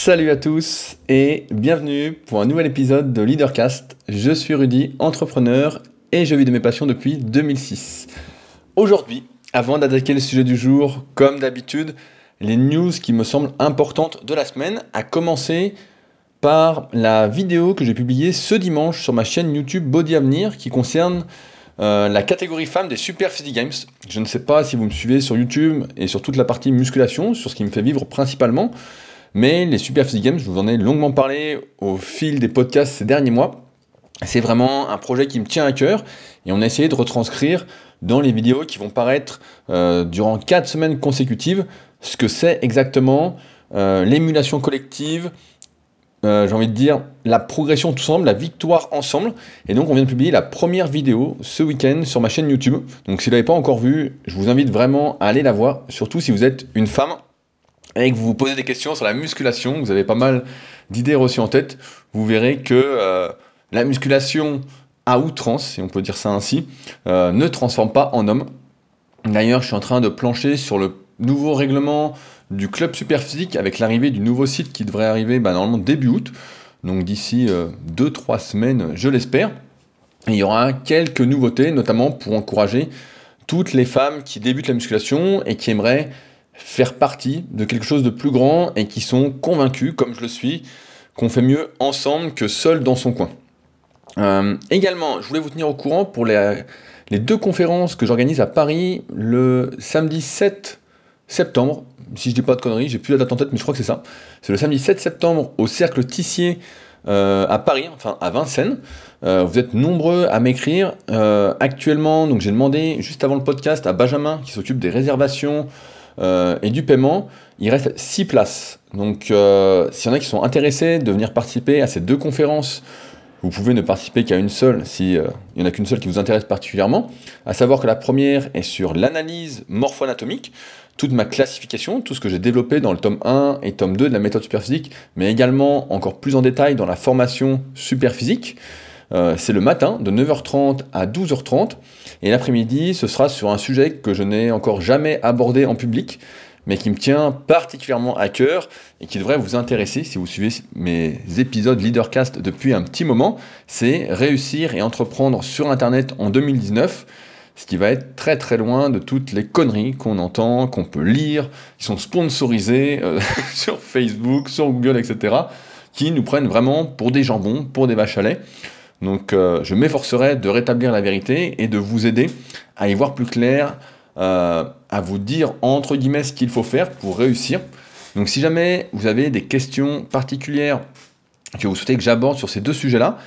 Salut à tous et bienvenue pour un nouvel épisode de Leadercast. Je suis Rudy, entrepreneur et je vis de mes passions depuis 2006. Aujourd'hui, avant d'attaquer le sujet du jour, comme d'habitude, les news qui me semblent importantes de la semaine, à commencer par la vidéo que j'ai publiée ce dimanche sur ma chaîne YouTube Body Avenir qui concerne euh, la catégorie femme des Super Physique Games. Je ne sais pas si vous me suivez sur YouTube et sur toute la partie musculation, sur ce qui me fait vivre principalement. Mais les Super Physique Games, je vous en ai longuement parlé au fil des podcasts ces derniers mois. C'est vraiment un projet qui me tient à cœur et on a essayé de retranscrire dans les vidéos qui vont paraître euh, durant 4 semaines consécutives ce que c'est exactement euh, l'émulation collective, euh, j'ai envie de dire la progression tout ensemble, la victoire ensemble. Et donc on vient de publier la première vidéo ce week-end sur ma chaîne YouTube. Donc si vous ne l'avez pas encore vue, je vous invite vraiment à aller la voir, surtout si vous êtes une femme et que vous vous posez des questions sur la musculation, vous avez pas mal d'idées reçues en tête, vous verrez que euh, la musculation à outrance, si on peut dire ça ainsi, euh, ne transforme pas en homme. D'ailleurs, je suis en train de plancher sur le nouveau règlement du club Superphysique avec l'arrivée du nouveau site qui devrait arriver bah, normalement début août, donc d'ici 2-3 euh, semaines, je l'espère. il y aura quelques nouveautés, notamment pour encourager toutes les femmes qui débutent la musculation et qui aimeraient faire partie de quelque chose de plus grand et qui sont convaincus, comme je le suis, qu'on fait mieux ensemble que seul dans son coin. Euh, également, je voulais vous tenir au courant pour les, les deux conférences que j'organise à Paris le samedi 7 septembre. Si je dis pas de conneries, j'ai plus la date en tête, mais je crois que c'est ça. C'est le samedi 7 septembre au Cercle Tissier euh, à Paris, enfin à Vincennes. Euh, vous êtes nombreux à m'écrire. actuellement, donc j'ai demandé juste avant le podcast à Benjamin qui s'occupe des réservations euh, et du paiement, il reste 6 places. Donc euh, s'il y en a qui sont intéressés de venir participer à ces deux conférences, vous pouvez ne participer qu'à une seule si euh, n'y en a qu'une seule qui vous intéresse particulièrement. À savoir que la première est sur l'analyse morpho-anatomique, toute ma classification, tout ce que j'ai développé dans le tome 1 et tome 2 de la méthode superphysique, mais également encore plus en détail dans la formation superphysique. Euh, c'est le matin de 9h30 à 12h30 et l'après-midi ce sera sur un sujet que je n'ai encore jamais abordé en public mais qui me tient particulièrement à cœur et qui devrait vous intéresser si vous suivez mes épisodes Leadercast depuis un petit moment, c'est réussir et entreprendre sur Internet en 2019, ce qui va être très très loin de toutes les conneries qu'on entend, qu'on peut lire, qui sont sponsorisées euh, sur Facebook, sur Google, etc., qui nous prennent vraiment pour des jambons, pour des vaches à lait. Donc euh, je m'efforcerai de rétablir la vérité et de vous aider à y voir plus clair, euh, à vous dire entre guillemets ce qu'il faut faire pour réussir. Donc si jamais vous avez des questions particulières que vous souhaitez que j'aborde sur ces deux sujets-là,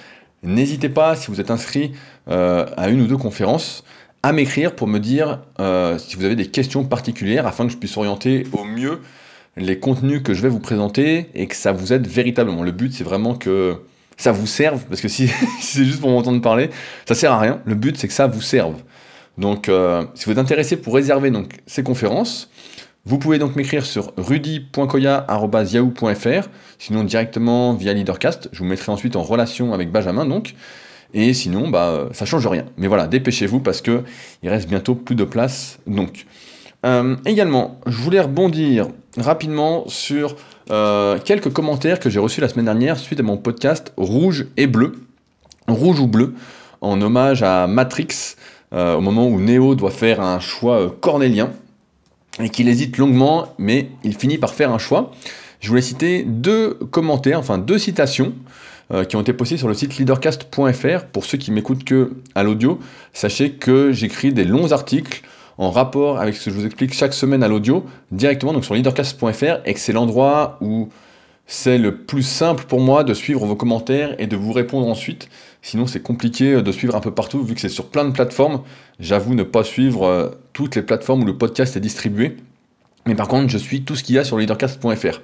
n'hésitez pas, si vous êtes inscrit euh, à une ou deux conférences, à m'écrire pour me dire si vous avez des questions particulières afin que je puisse orienter au mieux les contenus que je vais vous présenter et que ça vous aide véritablement. Le but, c'est vraiment que ça vous serve, parce que si, c'est juste pour m'entendre parler, ça sert à rien. Le but, c'est que ça vous serve. Donc, euh, si vous êtes intéressé pour réserver donc, ces conférences, vous pouvez donc m'écrire sur rudy.koya.yahoo.fr, sinon directement via Leadercast. Je vous mettrai ensuite en relation avec Benjamin, donc. Et sinon, bah, ça change rien. Mais voilà, dépêchez-vous parce que il reste bientôt plus de place. Donc, euh, également, je voulais rebondir rapidement sur euh, quelques commentaires que j'ai reçus la semaine dernière suite à mon podcast Rouge et Bleu, Rouge ou Bleu, en hommage à Matrix, euh, au moment où Neo doit faire un choix euh, cornélien, et qu'il hésite longuement, mais il finit par faire un choix. Je voulais citer deux commentaires, enfin deux citations, qui ont été postées sur le site leadercast.fr. Pour ceux qui m'écoutent que à l'audio, sachez que j'écris des longs articles en rapport avec ce que je vous explique chaque semaine à l'audio, directement donc sur leadercast.fr, et que c'est l'endroit où c'est le plus simple pour moi de suivre vos commentaires et de vous répondre ensuite. Sinon, c'est compliqué de suivre un peu partout, vu que c'est sur plein de plateformes. J'avoue ne pas suivre euh, toutes les plateformes où le podcast est distribué. Mais par contre, je suis tout ce qu'il y a sur leadercast.fr.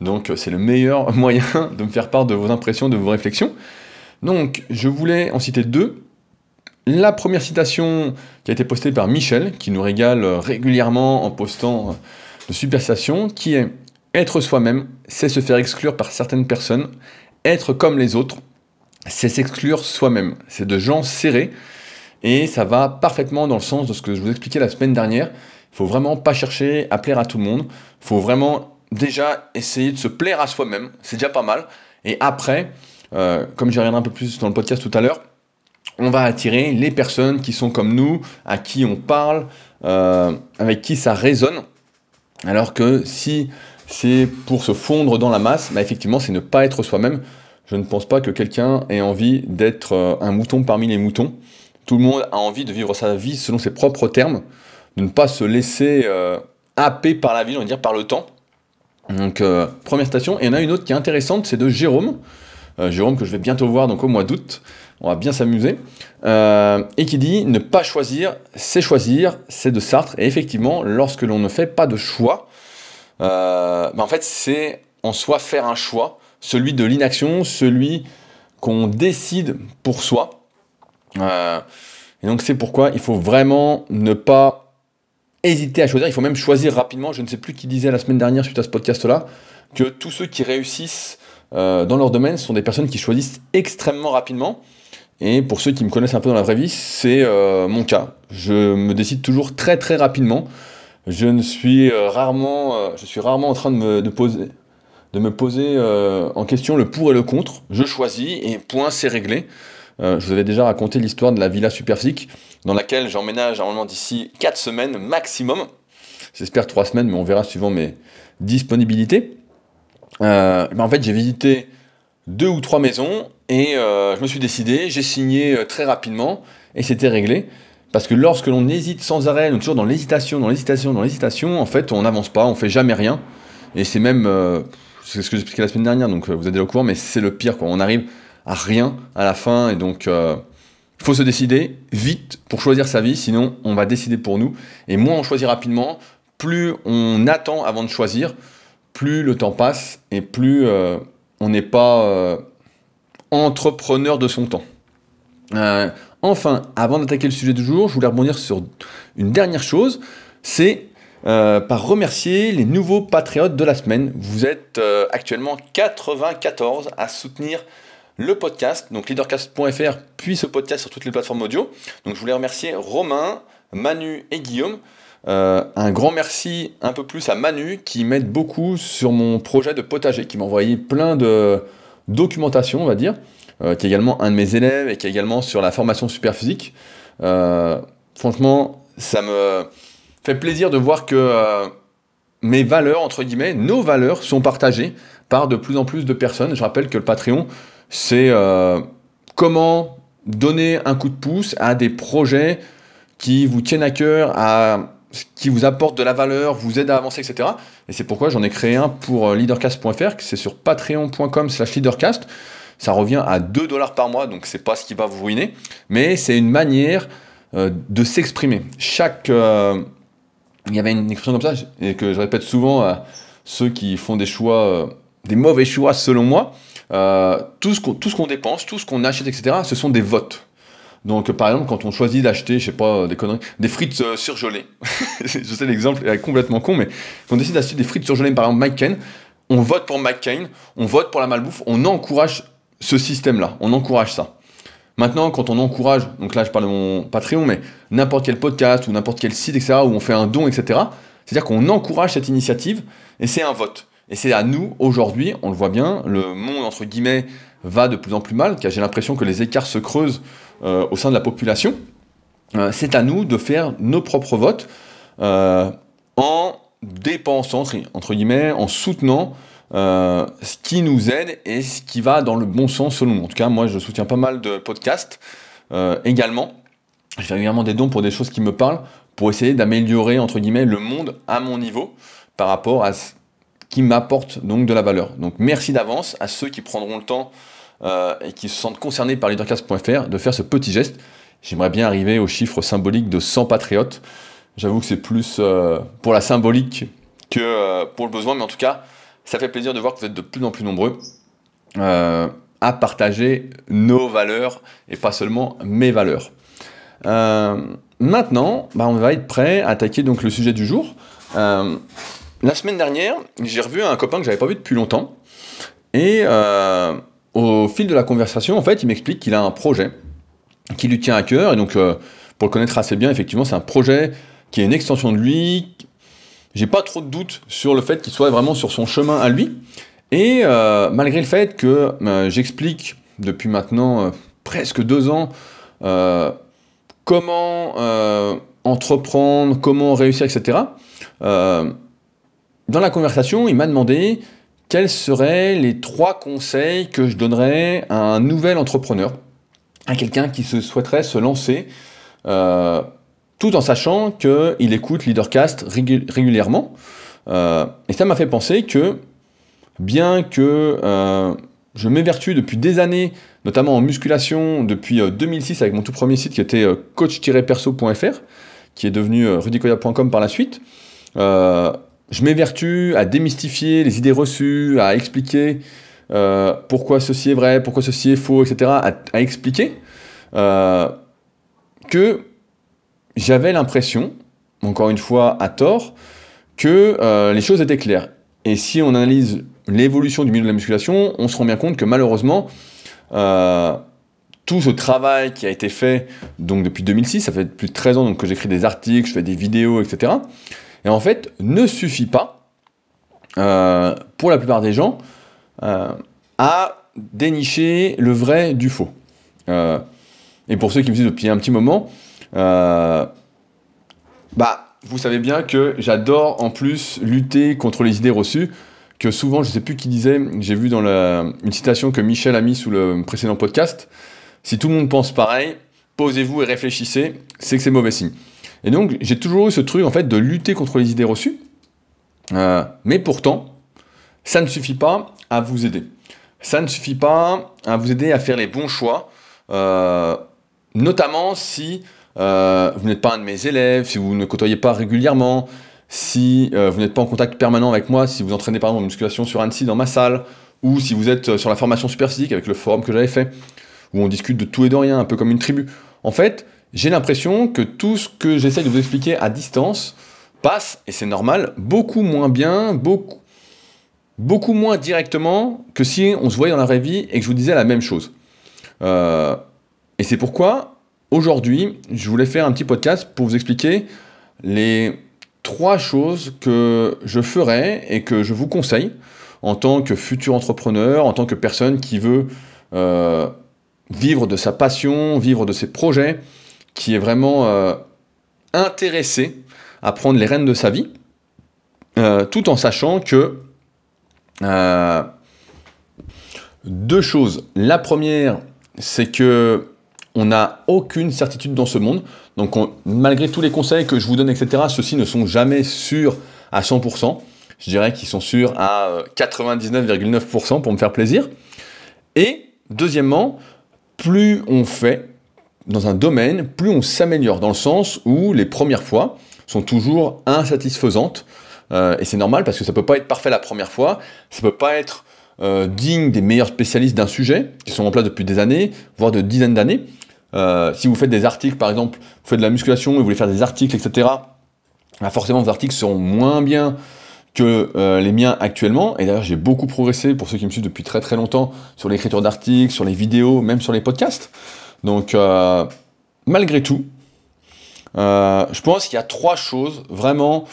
Donc, euh, c'est le meilleur moyen de me faire part de vos impressions, de vos réflexions. Donc, je voulais en citer deux. La première citation qui a été postée par Michel, qui nous régale régulièrement en postant de super citations, qui est Être soi-même, c'est se faire exclure par certaines personnes. Être comme les autres, c'est s'exclure soi-même. C'est de gens serrés. Et ça va parfaitement dans le sens de ce que je vous expliquais la semaine dernière. Il faut vraiment pas chercher à plaire à tout le monde. Il faut vraiment déjà essayer de se plaire à soi-même, c'est déjà pas mal. Et après, euh, comme j'y reviendrai un peu plus dans le podcast tout à l'heure, on va attirer les personnes qui sont comme nous, à qui on parle, euh, avec qui ça résonne. Alors que si c'est pour se fondre dans la masse, bah effectivement, c'est ne pas être soi-même. Je ne pense pas que quelqu'un ait envie d'être euh, un mouton parmi les moutons. Tout le monde a envie de vivre sa vie selon ses propres termes, de ne pas se laisser euh, happer par la vie, on va dire par le temps. Donc, première station. Et il y en a une autre qui est intéressante, c'est de Jérôme. Jérôme que je vais bientôt voir donc au mois d'août on va bien s'amuser, euh, et qui dit ne pas choisir, c'est choisir, c'est de Sartre. Et effectivement, lorsque l'on ne fait pas de choix, euh, ben en fait, c'est en soi faire un choix, celui de l'inaction, celui qu'on décide pour soi. Euh, et donc c'est pourquoi il faut vraiment ne pas hésiter à choisir, il faut même choisir rapidement. Je ne sais plus qui disait la semaine dernière suite à ce podcast-là, que tous ceux qui réussissent dans leur domaine sont des personnes qui choisissent extrêmement rapidement. Et pour ceux qui me connaissent un peu dans la vraie vie, c'est euh, mon cas. Je me décide toujours très très rapidement. Je ne suis euh, rarement, euh, je suis rarement en train de me, poser, de me poser en question le pour et le contre. Je choisis et point, c'est réglé. je vous avais déjà raconté l'histoire de la villa Superphysique, dans laquelle j'emménage normalement d'ici 4 semaines maximum. J'espère 3 semaines, mais on verra suivant mes disponibilités. Ben, en fait, j'ai visité deux ou trois maisons et euh, je me suis décidé, j'ai signé euh, très rapidement et c'était réglé. Parce que lorsque l'on hésite sans arrêt, on est toujours dans l'hésitation, dans l'hésitation, dans l'hésitation, en fait, on n'avance pas, on fait jamais rien. Et c'est même, euh, c'est ce que j'expliquais la semaine dernière, donc vous êtes déjà au courant, mais c'est le pire. On arrive à rien à la fin, et donc il faut se décider vite pour choisir sa vie, sinon on va décider pour nous. Et moins on choisit rapidement, plus on attend avant de choisir, plus le temps passe, et plus on n'est pas entrepreneur de son temps. Euh, enfin, avant d'attaquer le sujet du jour, je voulais rebondir sur une dernière chose, c'est euh, par remercier les nouveaux patriotes de la semaine. Vous êtes euh, actuellement 94 à soutenir le podcast, donc leadercast.fr, puis ce podcast sur toutes les plateformes audio. Donc je voulais remercier Romain, Manu et Guillaume. Un grand merci un peu plus à Manu qui m'aide beaucoup sur mon projet de potager, qui m'a envoyé plein de, documentation, on va dire, euh, qui est également un de mes élèves et qui est également sur la formation super physique. Euh, franchement, ça me fait plaisir de voir que euh, mes valeurs, entre guillemets, nos valeurs sont partagées par de plus en plus de personnes. Je rappelle que le Patreon, c'est comment donner un coup de pouce à des projets qui vous tiennent à cœur, à qui vous apporte de la valeur, vous aide à avancer, etc. Et c'est pourquoi j'en ai créé un pour euh, leadercast.fr, c'est sur patreon.com slash leadercast. Ça revient à 2 dollars par mois, donc c'est pas ce qui va vous ruiner, mais c'est une manière euh, de s'exprimer. Chaque... Euh, il y avait une expression comme ça, et que je répète souvent à ceux qui font des choix, des mauvais choix selon moi, tout ce qu'on dépense, tout ce qu'on achète, etc., ce sont des votes. Donc, par exemple, quand on choisit d'acheter, je sais pas, des conneries, des frites euh, surgelées, je sais l'exemple est complètement con, mais quand on décide d'acheter des frites surgelées, par exemple McCain, on vote pour McCain, on vote pour la malbouffe, on encourage ce système-là, on encourage ça. Maintenant, quand on encourage, donc là je parle de mon Patreon, mais n'importe quel podcast ou n'importe quel site, etc., où on fait un don, etc., c'est-à-dire qu'on encourage cette initiative et c'est un vote. Et c'est à nous, aujourd'hui, on le voit bien, le monde, entre guillemets, va de plus en plus mal, car j'ai l'impression que les écarts se creusent au sein de la population, euh, c'est à nous de faire nos propres votes euh, en dépensant, entre guillemets, en soutenant ce qui nous aide et ce qui va dans le bon sens selon nous. En tout cas, moi, je soutiens pas mal de podcasts également. Je fais également des dons pour des choses qui me parlent, pour essayer d'améliorer, entre guillemets, le monde à mon niveau par rapport à ce qui m'apporte donc de la valeur. Donc merci d'avance à ceux qui prendront le temps euh, et qui se sentent concernés par leadercast.fr de faire ce petit geste. J'aimerais bien arriver au chiffre symbolique de 100 patriotes. J'avoue que c'est plus euh, pour la symbolique que euh, pour le besoin, mais en tout cas, ça fait plaisir de voir que vous êtes de plus en plus nombreux à partager nos valeurs et pas seulement mes valeurs. maintenant, bah, on va être prêt à attaquer donc le sujet du jour. la semaine dernière, j'ai revu un copain que j'avais pas vu depuis longtemps et au fil de la conversation, en fait, il m'explique qu'il a un projet qui lui tient à cœur. Et donc, euh, pour le connaître assez bien, effectivement, c'est un projet qui est une extension de lui, j'ai pas trop de doutes sur le fait qu'il soit vraiment sur son chemin à lui. Et euh, malgré le fait que euh, j'explique depuis maintenant presque deux ans comment entreprendre, comment réussir, etc. dans la conversation, il m'a demandé quels seraient les trois conseils que je donnerais à un nouvel entrepreneur, à quelqu'un qui se souhaiterait se lancer tout en sachant qu'il écoute Leadercast régulièrement? Euh, et ça m'a fait penser que, bien que euh, je m'évertue depuis des années, notamment en musculation, depuis 2006 euh, avec mon tout premier site qui était coach-perso.fr, qui est devenu rudicoya.com par la suite, je m'évertue à démystifier les idées reçues, à expliquer pourquoi ceci est vrai, pourquoi ceci est faux, etc., à, expliquer que j'avais l'impression, encore une fois à tort, que euh, les choses étaient claires. Et si on analyse l'évolution du milieu de la musculation, on se rend bien compte que malheureusement, euh, tout ce travail qui a été fait donc depuis 2006, ça fait plus de 13 ans donc, que j'écris des articles, je fais des vidéos, etc. Et en fait, ne suffit pas, euh, pour la plupart des gens, à dénicher le vrai du faux. et pour ceux qui me disent depuis un petit moment, euh, bah, vous savez bien que j'adore en plus lutter contre les idées reçues, que souvent, je sais plus qui disait, j'ai vu dans la, une citation que Michel a mis sous le précédent podcast, si tout le monde pense pareil, posez-vous et réfléchissez, c'est que c'est mauvais signe. Et donc, j'ai toujours eu ce truc, en fait, de lutter contre les idées reçues, euh, mais pourtant, ça ne suffit pas à vous aider. Ça ne suffit pas à vous aider à faire les bons choix, euh, notamment si euh, vous n'êtes pas un de mes élèves, si vous ne côtoyez pas régulièrement, si vous n'êtes pas en contact permanent avec moi, si vous entraînez par exemple en musculation sur Annecy dans ma salle, ou si vous êtes sur la formation super physique avec le forum que j'avais fait, où on discute de tout et de rien, un peu comme une tribu. En fait, j'ai l'impression que tout ce que j'essaie de vous expliquer à distance passe, et c'est normal, beaucoup moins bien, beaucoup, beaucoup moins directement que si on se voyait dans la vraie vie et que je vous disais la même chose. et c'est pourquoi Aujourd'hui, je voulais faire un petit podcast pour vous expliquer les trois choses que je ferai et que je vous conseille en tant que futur entrepreneur, en tant que personne qui veut euh, vivre de sa passion, vivre de ses projets, qui est vraiment euh, intéressé à prendre les rênes de sa vie, euh, tout en sachant que deux choses. La première, c'est que on n'a aucune certitude dans ce monde. Donc malgré tous les conseils que je vous donne, etc., ceux-ci ne sont jamais sûrs à 100%. Je dirais qu'ils sont sûrs à 99,9% euh, pour me faire plaisir. Et deuxièmement, plus on fait dans un domaine, plus on s'améliore, dans le sens où les premières fois sont toujours insatisfaisantes. Euh, et c'est normal parce que ça ne peut pas être parfait la première fois, ça ne peut pas être euh, digne des meilleurs spécialistes d'un sujet, qui sont en place depuis des années, voire de dizaines d'années. Euh, si vous faites des articles, par exemple, vous faites de la musculation et vous voulez faire des articles, etc., bah forcément vos articles seront moins bien que les miens actuellement. Et d'ailleurs, j'ai beaucoup progressé pour ceux qui me suivent depuis très très longtemps sur l'écriture d'articles, sur les vidéos, même sur les podcasts. Donc, euh, malgré tout, je pense qu'il y a trois choses vraiment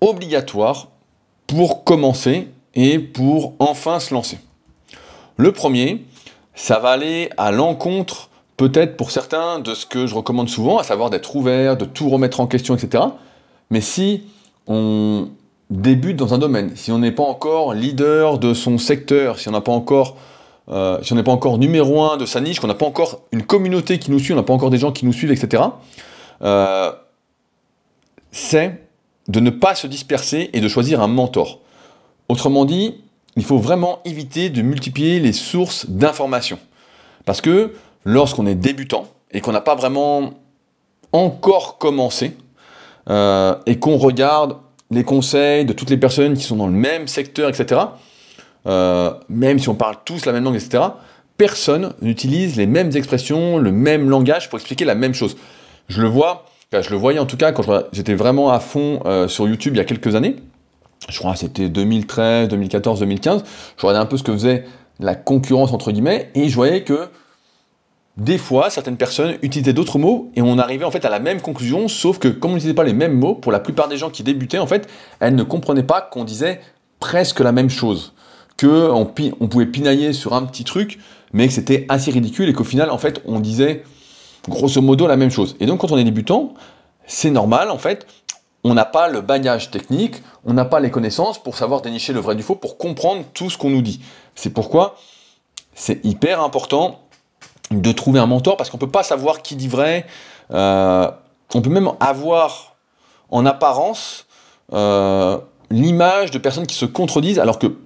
obligatoires pour commencer et pour enfin se lancer. Le premier, ça va aller à l'encontre, peut-être pour certains, de ce que je recommande souvent, à savoir d'être ouvert, de tout remettre en question, etc. Mais si on débute dans un domaine, si on n'est pas encore leader de son secteur, si on n'a pas encore euh, si on n'est pas encore numéro un de sa niche, qu'on n'a pas encore une communauté qui nous suit, on n'a pas encore des gens qui nous suivent, etc., euh, c'est de ne pas se disperser et de choisir un mentor. Autrement dit, il faut vraiment éviter de multiplier les sources d'informations. Parce que lorsqu'on est débutant et qu'on n'a pas vraiment encore commencé, euh, et qu'on regarde les conseils de toutes les personnes qui sont dans le même secteur, etc., euh, même si on parle tous la même langue, etc., personne n'utilise les mêmes expressions, le même langage pour expliquer la même chose. Je le vois, je le voyais en tout cas quand j'étais vraiment à fond euh, sur YouTube il y a quelques années je crois que c'était 2013, 2014, 2015, je regardais un peu ce que faisait la concurrence entre guillemets, et je voyais que des fois, certaines personnes utilisaient d'autres mots et on arrivait en fait à la même conclusion, sauf que comme on n'utilisait pas les mêmes mots, pour la plupart des gens qui débutaient, en fait, elles ne comprenaient pas qu'on disait presque la même chose, que on, on, pouvait pinailler sur un petit truc, mais que c'était assez ridicule et qu'au final, en fait, on disait grosso modo la même chose. Et donc, quand on est débutant, c'est normal, en fait, on n'a pas le bagage technique, on n'a pas les connaissances pour savoir dénicher le vrai du faux, pour comprendre tout ce qu'on nous dit. C'est pourquoi c'est hyper important de trouver un mentor parce qu'on ne peut pas savoir qui dit vrai. Euh, on peut même avoir en apparence euh, l'image de personnes qui se contredisent alors que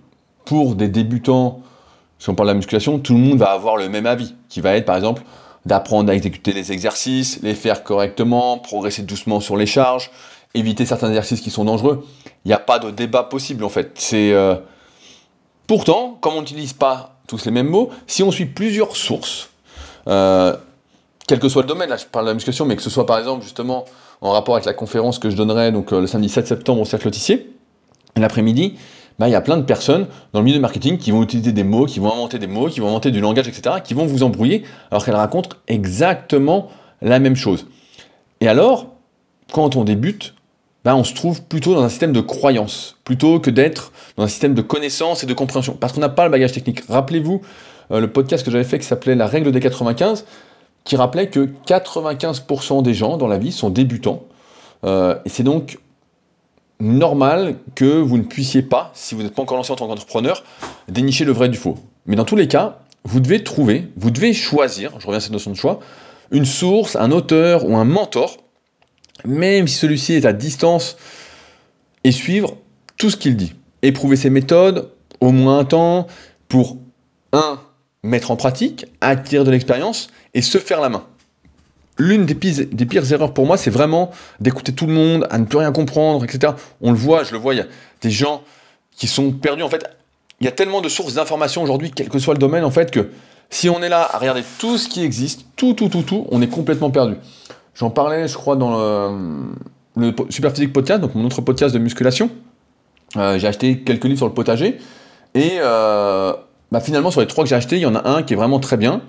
pour des débutants, si on parle de la musculation, tout le monde va avoir le même avis, qui va être par exemple d'apprendre à exécuter les exercices, les faire correctement, progresser doucement sur les charges, éviter certains exercices qui sont dangereux. Il n'y a pas de débat possible en fait. C'est euh, pourtant, comme on n'utilise pas tous les mêmes mots, si on suit plusieurs sources, euh, quel que soit le domaine, là je parle de la musculation, mais que ce soit par exemple justement en rapport avec la conférence que je donnerai donc, euh, le samedi 7 septembre au Cercle Tissier, l'après-midi, bah, il y a plein de personnes dans le milieu du marketing qui vont utiliser des mots, qui vont inventer des mots, qui vont inventer du langage, etc., qui vont vous embrouiller alors qu'elles racontent exactement la même chose. Et alors, quand on débute, bah, on se trouve plutôt dans un système de croyance, plutôt que d'être dans un système de connaissance et de compréhension, parce qu'on n'a pas le bagage technique. Rappelez-vous euh, le podcast que j'avais fait qui s'appelait La règle des 95, qui rappelait que 95% des gens dans la vie sont débutants. Euh, et c'est donc normal que vous ne puissiez pas, si vous n'êtes pas encore lancé en tant qu'entrepreneur, dénicher le vrai du faux. Mais dans tous les cas, vous devez trouver, vous devez choisir, je reviens à cette notion de choix, une source, un auteur ou un mentor, même si celui-ci est à distance, et suivre tout ce qu'il dit. Éprouver ses méthodes, au moins un temps, pour, un, mettre en pratique, acquérir de l'expérience et se faire la main. L'une des pires, erreurs pour moi, c'est vraiment d'écouter tout le monde, à ne plus rien comprendre, etc. On le voit, je le vois, il y a des gens qui sont perdus. En fait, il y a tellement de sources d'informations aujourd'hui, quel que soit le domaine, en fait, que si on est là à regarder tout ce qui existe, tout, tout, tout, tout, on est complètement perdu. J'en parlais, je crois, dans le, Superphysique Podcast, donc mon autre podcast de musculation. Euh, j'ai acheté quelques livres sur le potager. Et euh, bah, finalement, sur les trois que j'ai achetés, il y en a un qui est vraiment très bien.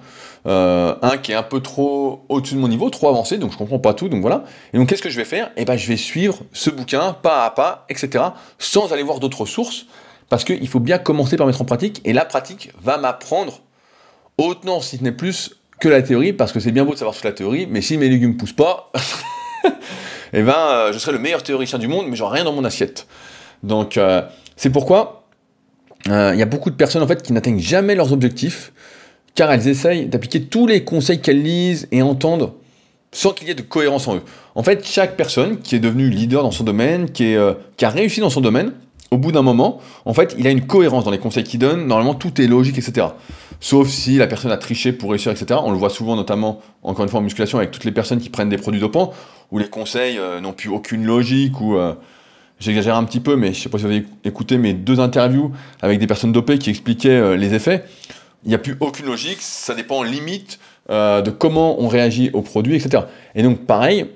Euh, un qui est un peu trop au-dessus de mon niveau, trop avancé, donc je comprends pas tout, donc voilà. Et donc qu'est-ce que je vais faire? Eh ben je vais suivre ce bouquin pas à pas, etc., sans aller voir d'autres sources, parce qu'il faut bien commencer par mettre en pratique, et la pratique va m'apprendre autant, si ce n'est plus, que la théorie, parce que c'est bien beau de savoir toute la théorie, mais si mes légumes poussent pas, eh ben euh, je serai le meilleur théoricien du monde, mais j'aurai rien dans mon assiette. Donc euh, c'est pourquoi il y a beaucoup de personnes en fait qui n'atteignent jamais leurs objectifs car elles essayent d'appliquer tous les conseils qu'elles lisent et entendent sans qu'il y ait de cohérence en eux. En fait, chaque personne qui est devenue leader dans son domaine, qui, euh, a réussi dans son domaine, au bout d'un moment, en fait, il a une cohérence dans les conseils qu'il donne. Normalement, tout est logique, etc. Sauf si la personne a triché pour réussir, etc. On le voit souvent, notamment, encore une fois, en musculation, avec toutes les personnes qui prennent des produits dopants, où les conseils euh, n'ont plus aucune logique, ou j'exagère un petit peu, mais je sais pas si vous avez écouté mes deux interviews avec des personnes dopées qui expliquaient euh, les effets. Il n'y a plus aucune logique, ça dépend limite euh, de comment on réagit au produit, etc. Et donc pareil,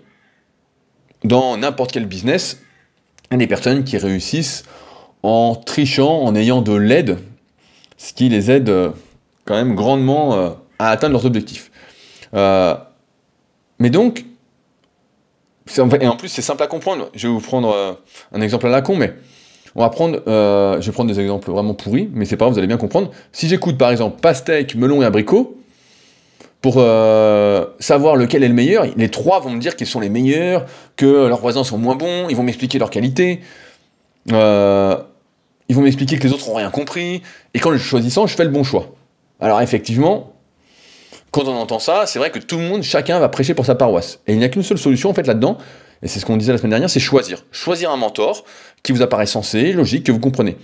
dans n'importe quel business, il y a des personnes qui réussissent en trichant, en ayant de l'aide, ce qui les aide euh, quand même grandement à atteindre leurs objectifs. mais donc, et en plus, c'est simple à comprendre. Je vais vous prendre euh, un exemple à la con, mais on va prendre, euh, je vais prendre des exemples vraiment pourris, mais c'est pas grave, vous allez bien comprendre. Si j'écoute par exemple pastèque, melon et abricot, pour euh, savoir lequel est le meilleur, les trois vont me dire qu'ils sont les meilleurs, que leurs voisins sont moins bons, ils vont m'expliquer leur qualité, ils vont m'expliquer que les autres ont rien compris, et quand je choisis je fais le bon choix. Alors effectivement, quand on entend ça, c'est vrai que tout le monde, chacun va prêcher pour sa paroisse. Et il n'y a qu'une seule solution en fait là-dedans, et c'est ce qu'on disait la semaine dernière, c'est choisir. Choisir un mentor qui vous apparaît sensé, logique, que vous comprenez.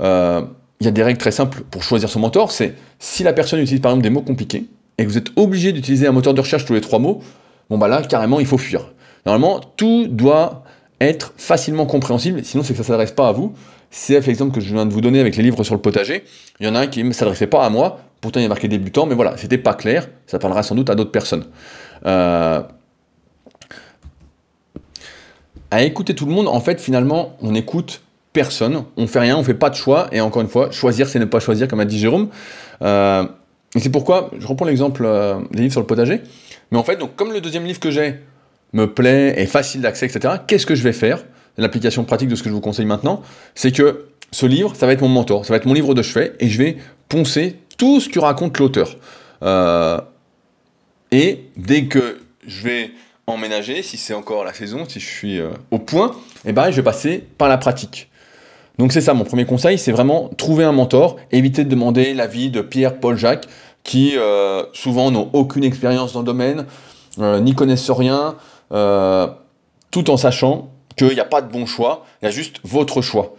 Euh, il y a des règles très simples pour choisir son mentor, c'est si la personne utilise par exemple des mots compliqués, et que vous êtes obligé d'utiliser un moteur de recherche tous les trois mots, bon bah là, carrément, il faut fuir. Normalement, tout doit être facilement compréhensible, sinon c'est que ça ne s'adresse pas à vous. C'est l'exemple que je viens de vous donner avec les livres sur le potager. Il y en a un qui ne s'adressait pas à moi, Pourtant, il y a marqué débutant, mais voilà, c'était pas clair. Ça parlera sans doute à d'autres personnes. Euh, à écouter tout le monde, en fait, finalement, on écoute personne. On fait rien, on fait pas de choix. Et encore une fois, choisir, c'est ne pas choisir, comme a dit Jérôme. Euh, Et c'est pourquoi, je reprends l'exemple des livres sur le potager, mais en fait, donc, comme le deuxième livre que j'ai me plaît, est facile d'accès, etc., qu'est-ce que je vais faire? L'application pratique de ce que je vous conseille maintenant, c'est que ce livre, ça va être mon mentor, ça va être mon livre de chevet, et je vais poncer tout ce que raconte l'auteur. et dès que je vais emménager, si c'est encore la saison, si je suis au point, et eh ben, je vais passer par la pratique. Donc c'est ça, mon premier conseil, c'est vraiment trouver un mentor, éviter de demander l'avis de Pierre, Paul, Jacques, qui euh, souvent n'ont aucune expérience dans le domaine, euh, n'y connaissent rien, euh, tout en sachant qu'il n'y a pas de bon choix, il y a juste votre choix.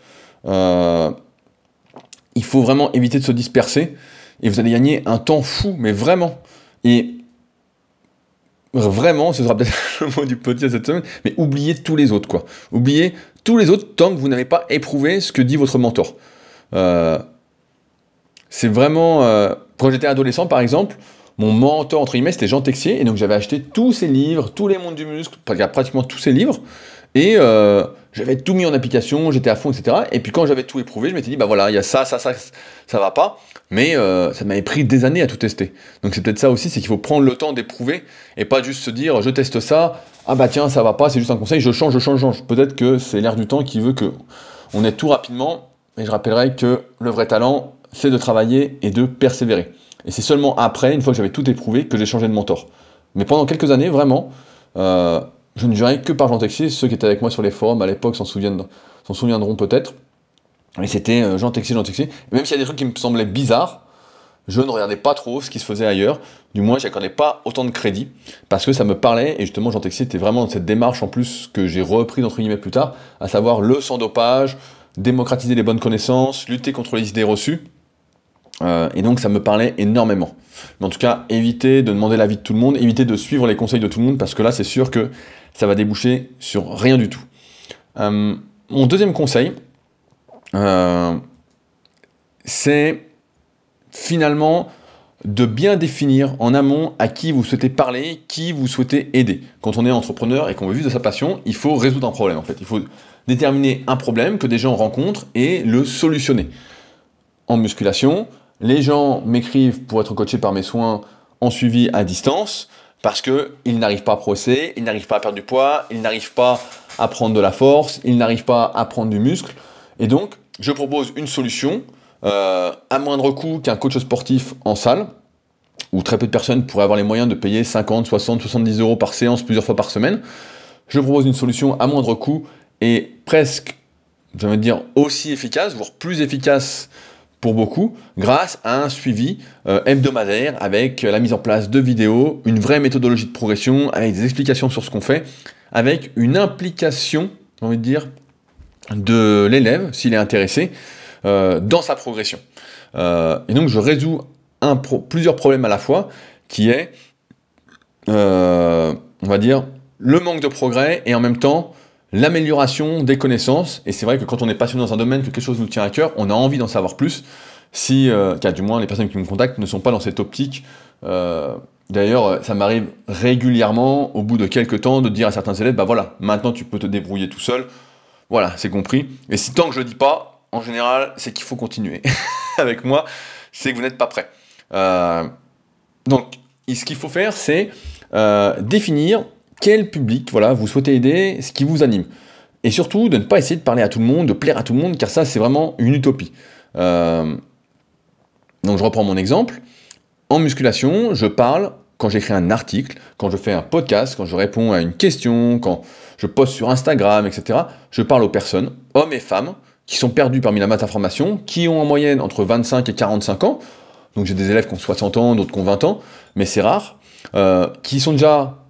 il faut vraiment éviter de se disperser, et vous allez gagner un temps fou, mais vraiment. Vraiment, ce sera peut-être le mot du podcast cette semaine, mais oubliez tous les autres, quoi. Oubliez tous les autres tant que vous n'avez pas éprouvé ce que dit votre mentor. Euh, c'est vraiment. Euh, quand j'étais adolescent, par exemple, mon mentor, entre guillemets, c'était Jean Texier, et donc j'avais acheté tous ses livres, tous les mondes du muscle, pratiquement tous ses livres, et euh, j'avais tout mis en application, j'étais à fond, etc. Et puis quand j'avais tout éprouvé, je m'étais dit, bah voilà, il y a ça, ça, ça, ça va pas. Mais euh, ça m'avait pris des années à tout tester. Donc c'est peut-être ça aussi, c'est qu'il faut prendre le temps d'éprouver et pas juste se dire, je teste ça, ah bah tiens, ça va pas, c'est juste un conseil, je change, je change, je change. Peut-être que c'est l'air du temps qui veut que on ait tout rapidement. Et je rappellerai que le vrai talent, c'est de travailler et de persévérer. Et c'est seulement après, une fois que j'avais tout éprouvé, que j'ai changé de mentor. Mais pendant quelques années, vraiment, euh, je ne jurais que par Jean Texier. Ceux qui étaient avec moi sur les forums à l'époque s'en souviendront peut-être. Mais c'était euh, Jean Texier, Jean Texier. même s'il y a des trucs qui me semblaient bizarres, je ne regardais pas trop ce qui se faisait ailleurs. Du moins, je n'accordais pas autant de crédit parce que ça me parlait. Et justement, Jean Texier était vraiment dans cette démarche en plus que j'ai repris entre guillemets plus tard, à savoir le sans dopage, démocratiser les bonnes connaissances, lutter contre les idées reçues. Euh, et donc, ça me parlait énormément. Mais en tout cas, évitez de demander l'avis de tout le monde, évitez de suivre les conseils de tout le monde parce que là, c'est sûr que ça va déboucher sur rien du tout. Euh, mon deuxième conseil, euh, c'est finalement de bien définir en amont à qui vous souhaitez parler, qui vous souhaitez aider. Quand on est entrepreneur et qu'on veut vivre de sa passion, il faut résoudre un problème en fait. Il faut déterminer un problème que des gens rencontrent et le solutionner. En musculation, les gens m'écrivent pour être coachés par mes soins en suivi à distance parce qu'ils n'arrivent pas à procéder, ils n'arrivent pas à perdre du poids, ils n'arrivent pas à prendre de la force, ils n'arrivent pas à prendre du muscle. Et donc, je propose une solution euh, à moindre coût qu'un coach sportif en salle, où très peu de personnes pourraient avoir les moyens de payer 50, 60, 70 euros par séance plusieurs fois par semaine. Je propose une solution à moindre coût et presque, je vais dire, aussi efficace, voire plus efficace pour beaucoup, grâce à un suivi euh, hebdomadaire avec la mise en place de vidéos, une vraie méthodologie de progression, avec des explications sur ce qu'on fait, avec une implication, j'ai envie de dire, de l'élève, s'il est intéressé, euh, dans sa progression. Euh, et donc je résous un plusieurs problèmes à la fois, qui est, on va dire, le manque de progrès et en même temps l'amélioration des connaissances, et c'est vrai que quand on est passionné dans un domaine, que quelque chose nous tient à cœur, on a envie d'en savoir plus, si, euh, du moins les personnes qui me contactent ne sont pas dans cette optique. Euh, d'ailleurs, ça m'arrive régulièrement, au bout de quelques temps, de dire à certains élèves, bah voilà, maintenant tu peux te débrouiller tout seul, voilà, c'est compris. Et si tant que je le dis pas, en général, c'est qu'il faut continuer avec moi, c'est que vous n'êtes pas prêt. Euh, donc, ce qu'il faut faire, c'est définir quel public voilà, vous souhaitez aider, ce qui vous anime. Et surtout, de ne pas essayer de parler à tout le monde, de plaire à tout le monde, car ça, c'est vraiment une utopie. Euh, donc, je reprends mon exemple. En musculation, je parle quand j'écris un article, quand je fais un podcast, quand je réponds à une question, quand je poste sur Instagram, etc. Je parle aux personnes, hommes et femmes, qui sont perdus parmi la masse d'informations, qui ont en moyenne entre 25 et 45 ans. Donc j'ai des élèves qui ont 60 ans, d'autres qui ont 20 ans, mais c'est rare. Euh, qui sont déjà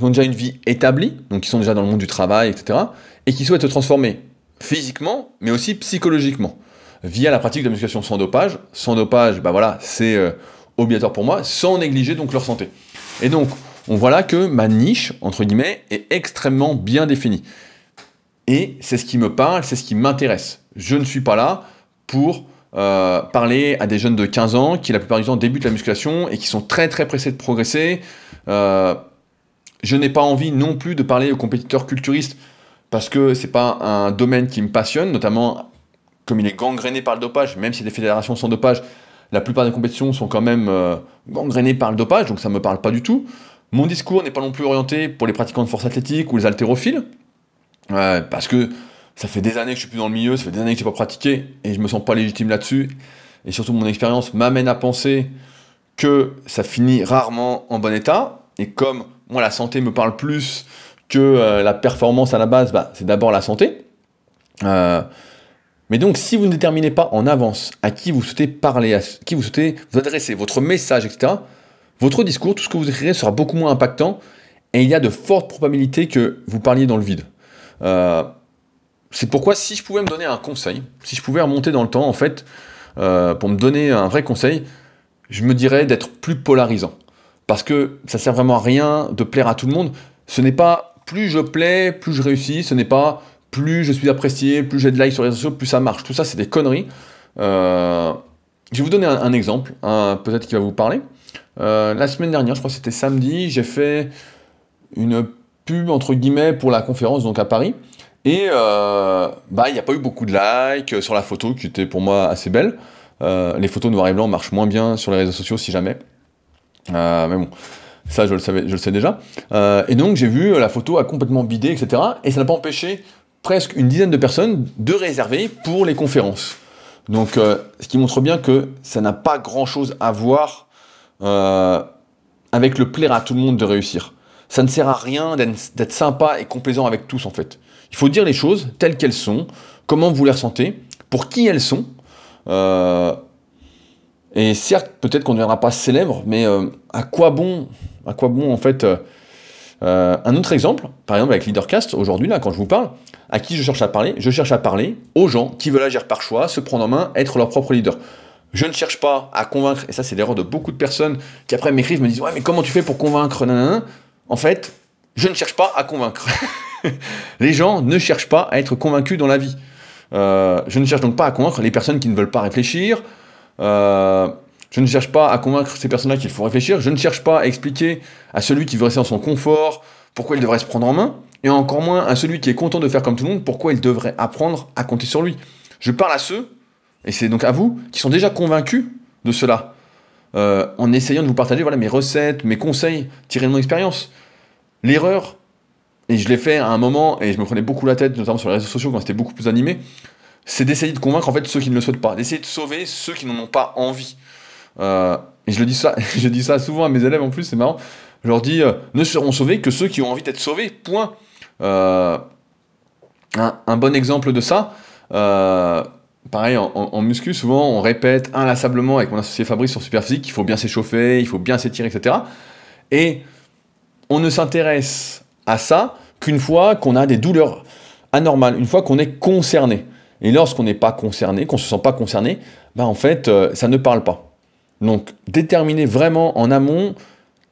qui ont déjà une vie établie, donc qui sont déjà dans le monde du travail, etc., et qui souhaitent se transformer physiquement, mais aussi psychologiquement, via la pratique de la musculation sans dopage. Sans dopage, bah voilà, c'est euh, obligatoire pour moi, sans négliger donc leur santé. Et donc, on voit là que ma niche, entre guillemets, est extrêmement bien définie. Et c'est ce qui me parle, c'est ce qui m'intéresse. Je ne suis pas là pour euh, parler à des jeunes de 15 ans qui la plupart du temps débutent la musculation et qui sont très très pressés de progresser. Euh, je n'ai pas envie non plus de parler aux compétiteurs culturistes parce que c'est pas un domaine qui me passionne, notamment comme il est gangréné par le dopage, même si des fédérations sans dopage, La plupart des compétitions sont quand même euh, gangrénées par le dopage, donc ça ne me parle pas du tout. Mon discours n'est pas non plus orienté pour les pratiquants de force athlétique ou les haltérophiles, parce que ça fait des années que je suis plus dans le milieu, ça fait des années que je n'ai pas pratiqué, et je me sens pas légitime là-dessus. Et surtout, mon expérience m'amène à penser que ça finit rarement en bon état. Et comme moi, la santé me parle plus que euh, la performance à la base, bah, c'est d'abord la santé. Euh, mais donc, si vous ne déterminez pas en avance à qui vous souhaitez parler, à qui vous souhaitez vous adresser, votre message, etc., votre discours, tout ce que vous écrirez sera beaucoup moins impactant et il y a de fortes probabilités que vous parliez dans le vide. Euh, c'est pourquoi, si je pouvais me donner un conseil, si je pouvais remonter dans le temps, en fait, pour me donner un vrai conseil, je me dirais d'être plus polarisant. Parce que ça sert vraiment à rien de plaire à tout le monde. Ce n'est pas plus je plais, plus je réussis, ce n'est pas plus je suis apprécié, plus j'ai de likes sur les réseaux sociaux, plus ça marche. Tout ça, c'est des conneries. Euh, je vais vous donner un, exemple, peut-être qui va vous parler. Euh, la semaine dernière, je crois que c'était samedi, j'ai fait une pub entre guillemets pour la conférence donc à Paris. Et euh, bah il n'y a pas eu beaucoup de likes sur la photo qui était pour moi assez belle. les photos noir et blanc marchent moins bien sur les réseaux sociaux si jamais. Mais bon, ça, je le, savais, je le sais déjà. Euh, et donc, j'ai vu la photo a complètement bidé, etc. Et ça n'a pas empêché presque une dizaine de personnes de réserver pour les conférences. Donc, euh, ce qui montre bien que ça n'a pas grand-chose à voir euh, avec le plaire à tout le monde de réussir. Ça ne sert à rien d'être sympa et complaisant avec tous, en fait. Il faut dire les choses telles qu'elles sont, comment vous les ressentez, pour qui elles sont. Et certes, peut-être qu'on ne deviendra pas célèbre, mais à quoi bon à quoi bon en fait euh, euh, Un autre exemple, par exemple avec Leadercast, aujourd'hui là, quand je vous parle, à qui je cherche à parler? Je cherche à parler aux gens qui veulent agir par choix, se prendre en main, être leur propre leader. Je ne cherche pas à convaincre, et ça c'est l'erreur de beaucoup de personnes qui après m'écrivent, me disent Ouais, mais comment tu fais pour convaincre En fait, je ne cherche pas à convaincre. les gens ne cherchent pas à être convaincus dans la vie. Euh, je ne cherche donc pas à convaincre les personnes qui ne veulent pas réfléchir. Je ne cherche pas à convaincre ces personnes-là qu'il faut réfléchir. Je ne cherche pas à expliquer à celui qui veut rester dans son confort pourquoi il devrait se prendre en main. Et encore moins à celui qui est content de faire comme tout le monde pourquoi il devrait apprendre à compter sur lui. Je parle à ceux, et c'est donc à vous, qui sont déjà convaincus de cela. Euh, en essayant de vous partager voilà, mes recettes, mes conseils tirés de mon expérience. L'erreur, et je l'ai fait à un moment, et je me prenais beaucoup la tête, notamment sur les réseaux sociaux quand c'était beaucoup plus animé, c'est d'essayer de convaincre en fait ceux qui ne le souhaitent pas, d'essayer de sauver ceux qui n'en ont pas envie. Euh, et je le dis ça, je dis ça souvent à mes élèves en plus, c'est marrant. Je leur dis euh, ne seront sauvés que ceux qui ont envie d'être sauvés. Point. Euh, un, bon exemple de ça. pareil, en, muscu, souvent on répète inlassablement avec mon associé Fabrice sur Superphysique qu'il faut bien s'échauffer, il faut bien s'étirer, etc. Et on ne s'intéresse à ça qu'une fois qu'on a des douleurs anormales, une fois qu'on est concerné. Et lorsqu'on n'est pas concerné, qu'on ne se sent pas concerné, bah en fait, ça ne parle pas. Donc déterminez vraiment en amont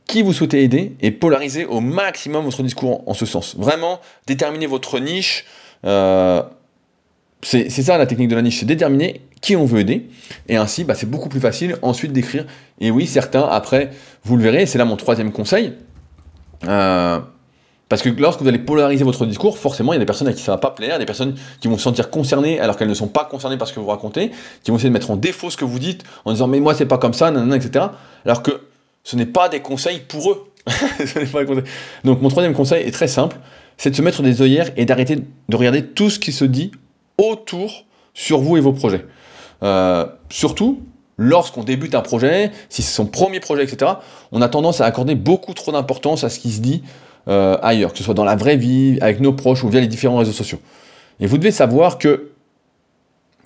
qui vous souhaitez aider et polarisez au maximum votre discours en, ce sens. Vraiment, déterminez votre niche. Euh, c'est ça la technique de la niche, c'est déterminer qui on veut aider. Et ainsi, bah, c'est beaucoup plus facile ensuite d'écrire. Et oui, certains, après, vous le verrez, c'est là mon troisième conseil. Euh, parce que lorsque vous allez polariser votre discours, forcément, il y a des personnes à qui ça va pas plaire, des personnes qui vont se sentir concernées alors qu'elles ne sont pas concernées par ce que vous racontez, qui vont essayer de mettre en défaut ce que vous dites en disant mais moi c'est pas comme ça, nanana, etc. Alors que ce n'est pas des conseils pour eux. Donc mon troisième conseil est très simple, c'est de se mettre des œillères et d'arrêter de regarder tout ce qui se dit autour sur vous et vos projets. Euh, surtout lorsqu'on débute un projet, si c'est son premier projet, etc., on a tendance à accorder beaucoup trop d'importance à ce qui se dit euh, ailleurs, que ce soit dans la vraie vie, avec nos proches ou via les différents réseaux sociaux. Et vous devez savoir que,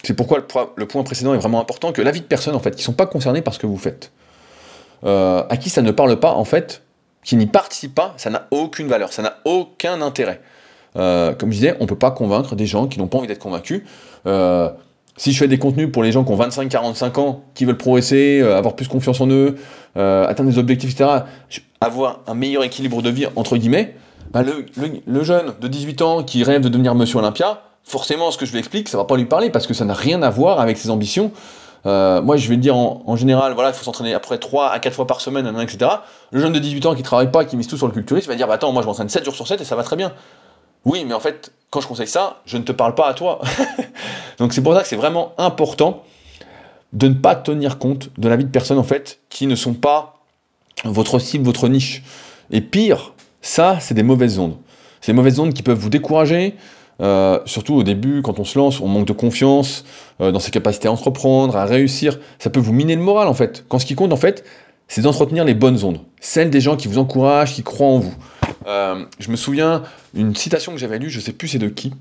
c'est pourquoi le, point précédent est vraiment important, que la vie de personnes en fait, qui ne sont pas concernées par ce que vous faites, euh, à qui ça ne parle pas en fait, qui n'y participent pas, ça n'a aucune valeur, ça n'a aucun intérêt. Euh, comme je disais, on ne peut pas convaincre des gens qui n'ont pas envie d'être convaincus. Si je fais des contenus pour les gens qui ont 25-45 ans, qui veulent progresser, avoir plus confiance en eux, atteindre des objectifs, etc., avoir un meilleur équilibre de vie, entre guillemets, bah, le, jeune de 18 ans qui rêve de devenir Monsieur Olympia, forcément, ce que je lui explique, ça va pas lui parler parce que ça n'a rien à voir avec ses ambitions. Euh, moi, je vais le dire en, général, voilà, il faut s'entraîner après 3 à 4 fois par semaine, etc. Le jeune de 18 ans qui travaille pas, qui mise tout sur le culturisme, va dire, bah attends, moi je m'entraîne 7 jours sur 7 et ça va très bien. Oui, mais en fait, quand je conseille ça, je ne te parle pas à toi. Donc c'est pour ça que c'est vraiment important de ne pas tenir compte de la vie de personnes en fait qui ne sont pas votre cible, votre niche. Et pire, ça, c'est des mauvaises ondes. C'est des mauvaises ondes qui peuvent vous décourager, euh, surtout au début, quand on se lance, on manque de confiance euh, dans ses capacités à entreprendre, à réussir. Ça peut vous miner le moral en fait. Quand ce qui compte en fait, c'est d'entretenir les bonnes ondes, celles des gens qui vous encouragent, qui croient en vous. Euh, je me souviens une citation que j'avais lue, je sais plus c'est de qui,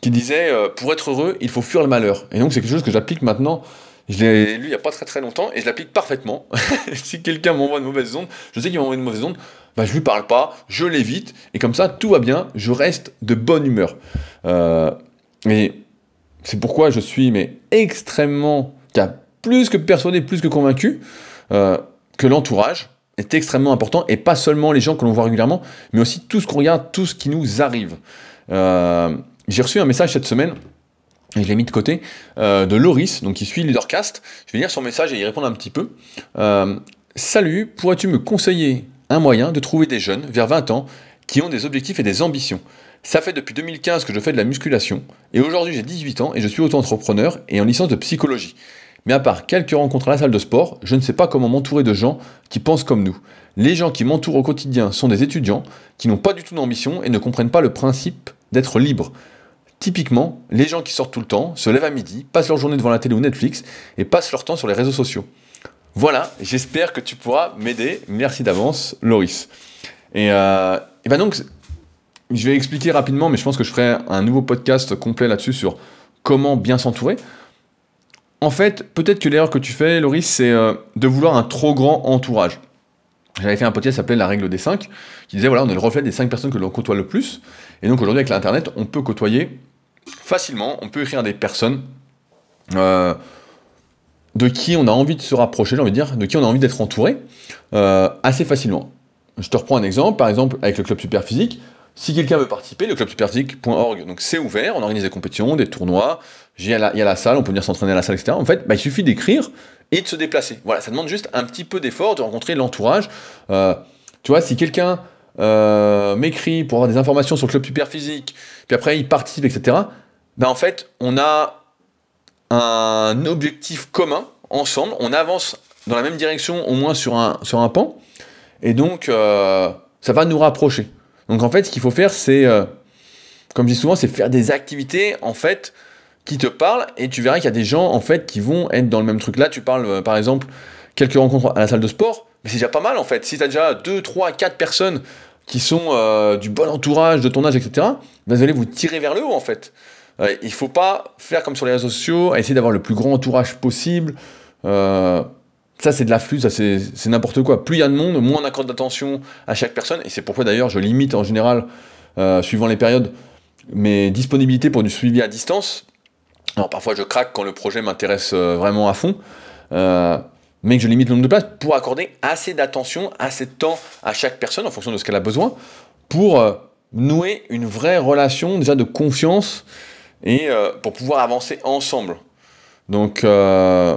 qui disait pour être heureux, il faut fuir le malheur. Et donc c'est quelque chose que j'applique maintenant je l'ai lu il n'y a pas très très longtemps et je l'applique parfaitement. si quelqu'un m'envoie une mauvaise onde, je sais qu'il m'envoie une mauvaise onde, bah, je lui parle pas, je l'évite, et comme ça, tout va bien, je reste de bonne humeur. Euh, et c'est pourquoi je suis mais extrêmement, plus que persuadé, plus que convaincu, euh, que l'entourage est extrêmement important, et pas seulement les gens que l'on voit régulièrement, mais aussi tout ce qu'on regarde, tout ce qui nous arrive. Euh, j'ai reçu un message cette semaine et je l'ai mis de côté, euh, de Loris, donc qui suit Leadercast. Je vais lire son message et y répondre un petit peu. Euh, Salut, pourrais-tu me conseiller un moyen de trouver des jeunes, vers 20 ans, qui ont des objectifs et des ambitions? Ça fait depuis 2015 que je fais de la musculation, et aujourd'hui j'ai 18 ans et je suis auto-entrepreneur et en licence de psychologie. Mais à part quelques rencontres à la salle de sport, je ne sais pas comment m'entourer de gens qui pensent comme nous. Les gens qui m'entourent au quotidien sont des étudiants qui n'ont pas du tout d'ambition et ne comprennent pas le principe d'être libre. Typiquement, les gens qui sortent tout le temps, se lèvent à midi, passent leur journée devant la télé ou Netflix et passent leur temps sur les réseaux sociaux. Voilà, j'espère que tu pourras m'aider. Merci d'avance, Loris. Et, euh, ben donc, je vais expliquer rapidement, mais je pense que je ferai un nouveau podcast complet là-dessus sur comment bien s'entourer. En fait, peut-être que l'erreur que tu fais, Loris, c'est euh, de vouloir un trop grand entourage. J'avais fait un podcast qui s'appelait La règle des 5, qui disait voilà, on est le reflet des 5 personnes que l'on côtoie le plus. Et donc aujourd'hui, avec l'Internet, on peut côtoyer facilement, on peut écrire des personnes euh, de qui on a envie de se rapprocher, j'ai envie de dire, de qui on a envie d'être entouré, euh, assez facilement. Je te reprends un exemple, par exemple avec le club Superphysique, si quelqu'un veut participer, le club superphysique.org, donc c'est ouvert, on organise des compétitions, des tournois, il y, a la, salle, on peut venir s'entraîner à la salle, etc. En fait, bah, il suffit d'écrire et de se déplacer. Voilà, ça demande juste un petit peu d'effort, de rencontrer l'entourage. Euh, tu vois, si quelqu'un euh, m'écrit pour avoir des informations sur le club Superphysique, puis après il participe, etc., ben en fait, on a un objectif commun ensemble, on avance dans la même direction au moins sur un, sur un pan, et donc euh, ça va nous rapprocher. Donc en fait, ce qu'il faut faire, c'est, comme je dis souvent, c'est faire des activités en fait qui te parlent, et tu verras qu'il y a des gens en fait qui vont être dans le même truc. Là, tu parles euh, par exemple quelques rencontres à la salle de sport, mais c'est déjà pas mal en fait. Si tu as déjà 2, 3, 4 personnes qui sont du bon entourage, de ton âge, etc., ben, vous allez vous tirer vers le haut en fait. Euh, il faut pas faire comme sur les réseaux sociaux, essayer d'avoir le plus grand entourage possible. Euh, ça, c'est de l'afflux, c'est n'importe quoi. Plus il y a de monde, moins on accorde d'attention à chaque personne. Et c'est pourquoi d'ailleurs je limite en général, euh, suivant les périodes, mes disponibilités pour du suivi à distance. Alors parfois je craque quand le projet m'intéresse vraiment à fond, mais que je limite le nombre de places pour accorder assez d'attention, assez de temps à chaque personne en fonction de ce qu'elle a besoin pour nouer une vraie relation déjà de confiance et euh, pour pouvoir avancer ensemble. Donc, euh,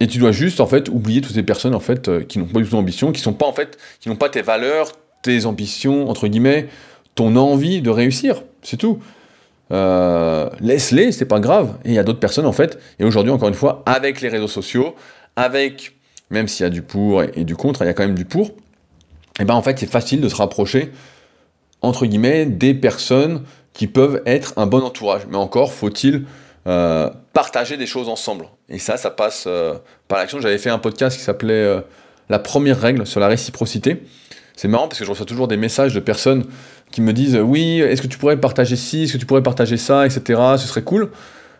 et tu dois juste en fait oublier toutes ces personnes en fait euh, qui n'ont pas du tout d'ambition, qui sont pas en fait, qui n'ont pas tes valeurs, tes ambitions entre guillemets, ton envie de réussir, c'est tout. Laisse-les, c'est pas grave. Et il y a d'autres personnes en fait. Et aujourd'hui encore une fois, avec les réseaux sociaux, avec même s'il y a du pour et, du contre, il y a quand même du pour. Et ben en fait c'est facile de se rapprocher entre guillemets des personnes qui peuvent être un bon entourage. Mais encore, faut-il euh, partager des choses ensemble. Et ça, ça passe euh, par l'action. J'avais fait un podcast qui s'appelait euh, La première règle sur la réciprocité. C'est marrant parce que je reçois toujours des messages de personnes qui me disent Oui, est-ce que tu pourrais partager ci, est-ce que tu pourrais partager ça, etc. Ce serait cool.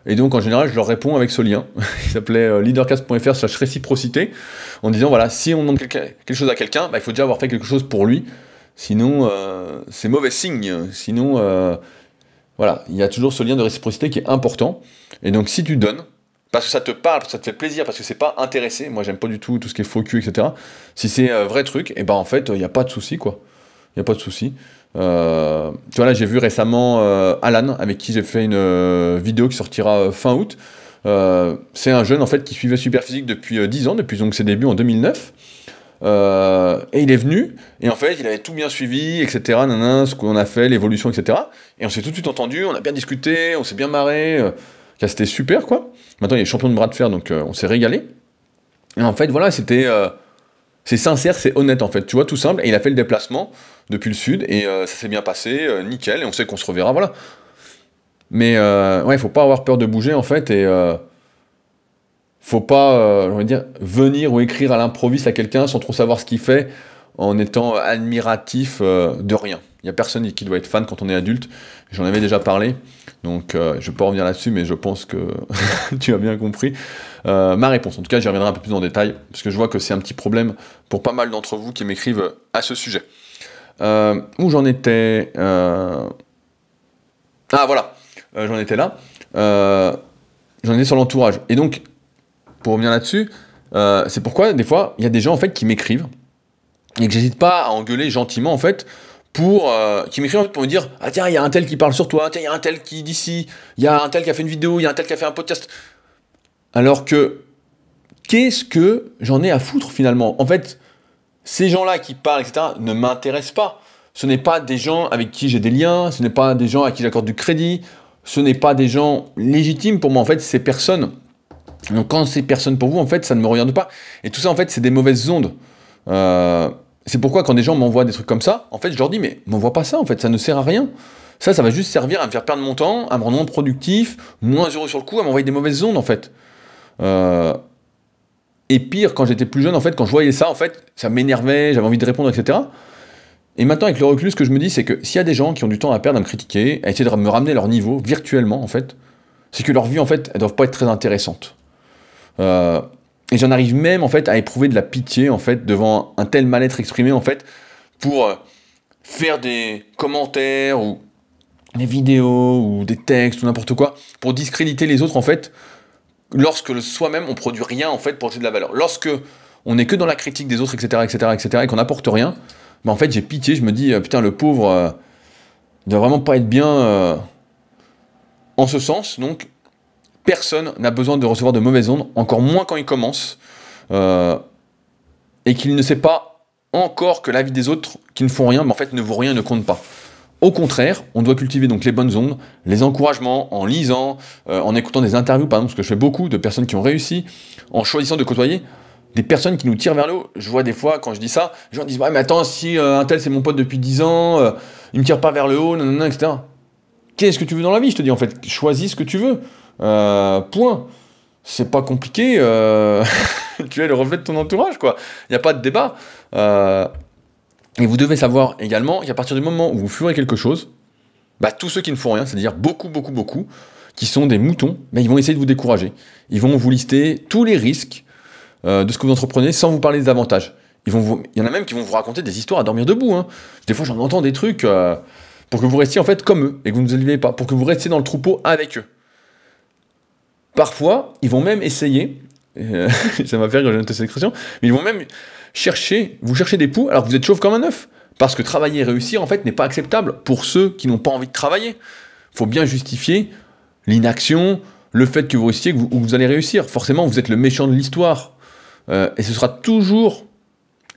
Et donc en général, je leur réponds avec ce lien qui s'appelait leadercast.fr slash réciprocité en disant voilà, si on demande quelque, chose à quelqu'un, bah, il faut déjà avoir fait quelque chose pour lui. Sinon, c'est mauvais signe. Sinon, voilà, il y a toujours ce lien de réciprocité qui est important. Et donc si tu donnes, parce que ça te parle, parce que ça te fait plaisir, parce que c'est pas intéressé, moi j'aime pas du tout tout ce qui est faux cul, etc. Si c'est un vrai truc, et eh ben en fait, il n'y a pas de souci, quoi. Il n'y a pas de souci. Euh, tu vois, là, j'ai vu récemment euh, Alan, avec qui j'ai fait une euh, vidéo qui sortira fin août. c'est un jeune, en fait, qui suivait Superphysique depuis 10 ans, depuis donc, ses débuts en 2009. Euh, et il est venu, et en fait, il avait tout bien suivi, etc. ce qu'on a fait, l'évolution, etc. Et on s'est tout de suite entendu, on a bien discuté, on s'est bien marré. C'était super, quoi. Maintenant, il est champion de bras de fer, donc on s'est régalé. Et en fait, voilà, c'était. C'est sincère, c'est honnête, en fait. Tu vois, tout simple. Et il a fait le déplacement depuis le sud, et ça s'est bien passé, nickel, et on sait qu'on se reverra, voilà. Mais ouais, il faut pas avoir peur de bouger, en fait, et faut pas, euh, venir ou écrire à l'improviste à quelqu'un sans trop savoir ce qu'il fait, en étant admiratif euh, de rien. Il n'y a personne qui doit être fan quand on est adulte. J'en avais déjà parlé, donc euh, je ne vais pas revenir là-dessus, mais je pense que tu as bien compris ma réponse. En tout cas, j'y reviendrai un peu plus en détail, parce que je vois que c'est un petit problème pour pas mal d'entre vous qui m'écrivent à ce sujet. où j'en étais Ah voilà, j'en étais là. j'en étais sur l'entourage. Et donc, pour revenir là-dessus, euh, c'est pourquoi des fois il y a des gens en fait qui m'écrivent et que j'hésite pas à engueuler gentiment en fait pour euh, qui m'écrivent pour me dire ah tiens il y a un tel qui parle sur toi, tiens il y a un tel qui dit ci, il y a un tel qui a fait une vidéo, il y a un tel qui a fait un podcast. Alors que qu'est-ce que j'en ai à foutre finalement? En fait, ces gens-là qui parlent etc ne m'intéressent pas. Ce n'est pas des gens avec qui j'ai des liens, ce n'est pas des gens à qui j'accorde du crédit, ce n'est pas des gens légitimes pour moi. En fait, ces personnes donc quand c'est personne pour vous, en fait, ça ne me regarde pas. Et tout ça, en fait, c'est des mauvaises ondes. Euh, c'est pourquoi quand des gens m'envoient des trucs comme ça, en fait, je leur dis, mais m'envoie pas ça, en fait, ça ne sert à rien. Ça, ça va juste servir à me faire perdre mon temps, à me rendre moins productif, moins heureux sur le coup, à m'envoyer des mauvaises ondes, en fait. Euh, et pire, quand j'étais plus jeune, en fait, quand je voyais ça, en fait, ça m'énervait, j'avais envie de répondre, etc. Et maintenant, avec le recul, ce que je me dis, c'est que s'il y a des gens qui ont du temps à perdre à me critiquer, à essayer de me ramener leur niveau virtuellement, en fait, c'est que leur vie, en fait, elles doivent pas être très intéressantes. Euh, et j'en arrive même en fait à éprouver de la pitié en fait devant un tel mal-être exprimé en fait pour euh, faire des commentaires ou des vidéos ou des textes ou n'importe quoi pour discréditer les autres en fait lorsque soi-même on produit rien en fait pour ajouter de la valeur. Lorsque on n'est que dans la critique des autres, etc., etc., etc., et qu'on n'apporte rien, ben en fait j'ai pitié, je me dis euh, putain le pauvre euh, doit vraiment pas être bien en ce sens, donc personne n'a besoin de recevoir de mauvaises ondes, encore moins quand il commence, euh, et qu'il ne sait pas encore que la vie des autres qui ne font rien, mais en fait ne vaut rien, ne compte pas. Au contraire, on doit cultiver donc les bonnes ondes, les encouragements, en lisant, euh, en écoutant des interviews, par exemple, parce que je fais beaucoup de personnes qui ont réussi, en choisissant de côtoyer des personnes qui nous tirent vers le haut. Je vois des fois, quand je dis ça, les gens disent Ouais, mais attends, si euh, un tel c'est mon pote depuis 10 ans, il me tire pas vers le haut, nanana, etc. Qu'est-ce que tu veux dans la vie? Je te dis en fait, choisis ce que tu veux. Euh, point. C'est pas compliqué. Euh, tu es le reflet de ton entourage, quoi. Il n'y a pas de débat. Euh, et vous devez savoir également qu'à partir du moment où vous ferez quelque chose, bah, tous ceux qui ne font rien, c'est-à-dire beaucoup, beaucoup, beaucoup, qui sont des moutons, bah, ils vont essayer de vous décourager. Ils vont vous lister tous les risques de ce que vous entreprenez sans vous parler des avantages. Il y en a même qui vont vous raconter des histoires à dormir debout. Hein. Des fois, j'en entends des trucs pour que vous restiez en fait comme eux et que vous ne vous élevez pas, pour que vous restiez dans le troupeau avec eux. Parfois, ils vont même essayer, euh, ça m'a fait rire j'ai cette expression, mais ils vont même chercher, vous cherchez des poux alors que vous êtes chauve comme un œuf. Parce que travailler et réussir, en fait, n'est pas acceptable pour ceux qui n'ont pas envie de travailler. Il faut bien justifier l'inaction, le fait que vous réussissiez, que vous, allez réussir. Forcément, vous êtes le méchant de l'histoire. Euh, et ce sera toujours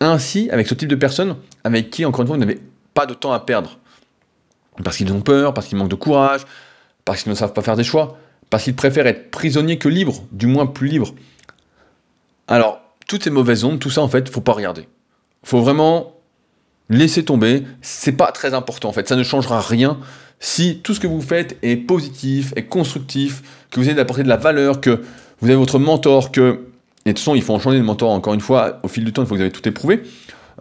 ainsi avec ce type de personnes avec qui, encore une fois, vous n'avez pas de temps à perdre. Parce qu'ils ont peur, parce qu'ils manquent de courage, parce qu'ils ne savent pas faire des choix parce qu'ils préfèrent être prisonniers que libres, du moins plus libres. Alors, toutes ces mauvaises ondes, tout ça, en fait, faut pas regarder. Faut vraiment laisser tomber. C'est pas très important, en fait. Ça ne changera rien si tout ce que vous faites est positif, est constructif, que vous essayez d'apporter de la valeur, que vous avez votre mentor, que. Et de toute façon, il faut en changer de mentor, encore une fois, au fil du temps, il faut que vous avez tout éprouvé.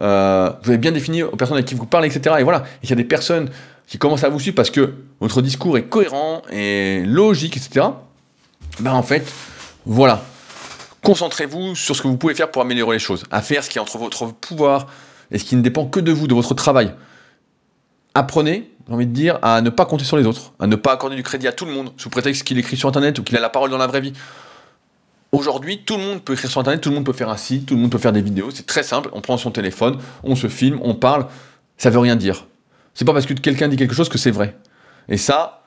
Euh, vous avez bien défini aux personnes avec qui vous parlez, etc. Et voilà, il y a des personnes qui commencent à vous suivre parce que votre discours est cohérent et logique, etc. Ben en fait, voilà. Concentrez-vous sur ce que vous pouvez faire pour améliorer les choses, à faire ce qui est entre votre pouvoir et ce qui ne dépend que de vous, de votre travail. Apprenez, j'ai envie de dire, à ne pas compter sur les autres, à ne pas accorder du crédit à tout le monde, sous prétexte qu'il écrit sur Internet ou qu'il a la parole dans la vraie vie. Aujourd'hui, tout le monde peut écrire sur Internet, tout le monde peut faire un site, tout le monde peut faire des vidéos, c'est très simple, on prend son téléphone, on se filme, on parle, ça veut rien dire. C'est pas parce que quelqu'un dit quelque chose que c'est vrai. Et ça,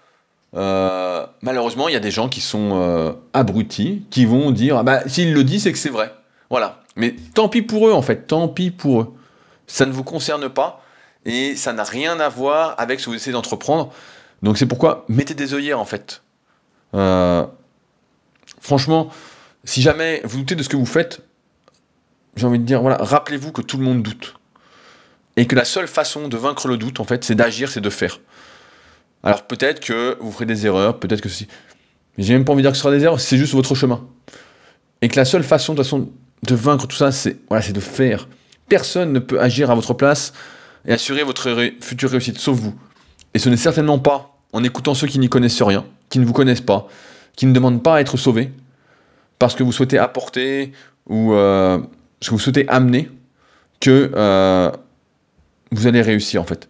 euh, malheureusement, il y a des gens qui sont euh, abrutis, qui vont dire ah bah, s'il le dit, c'est que c'est vrai. Voilà. Mais tant pis pour eux, en fait, tant pis pour eux. Ça ne vous concerne pas et ça n'a rien à voir avec ce que vous essayez d'entreprendre. Donc c'est pourquoi mettez des œillères, en fait. Euh, Franchement, si jamais vous doutez de ce que vous faites, j'ai envie de dire, voilà, rappelez-vous que tout le monde doute. Et que la seule façon de vaincre le doute, en fait, c'est d'agir, c'est de faire. Alors peut-être que vous ferez des erreurs, peut-être que si. Mais j'ai même pas envie de dire que ce sera des erreurs, c'est juste votre chemin. Et que la seule façon, de façon, de vaincre tout ça, c'est voilà, de faire. Personne ne peut agir à votre place et assurer votre future réussite, sauf vous. Et ce n'est certainement pas en écoutant ceux qui n'y connaissent rien, qui ne vous connaissent pas, qui ne demandent pas à être sauvés, parce que vous souhaitez apporter ou euh, ce que vous souhaitez amener, que euh, vous allez réussir en fait.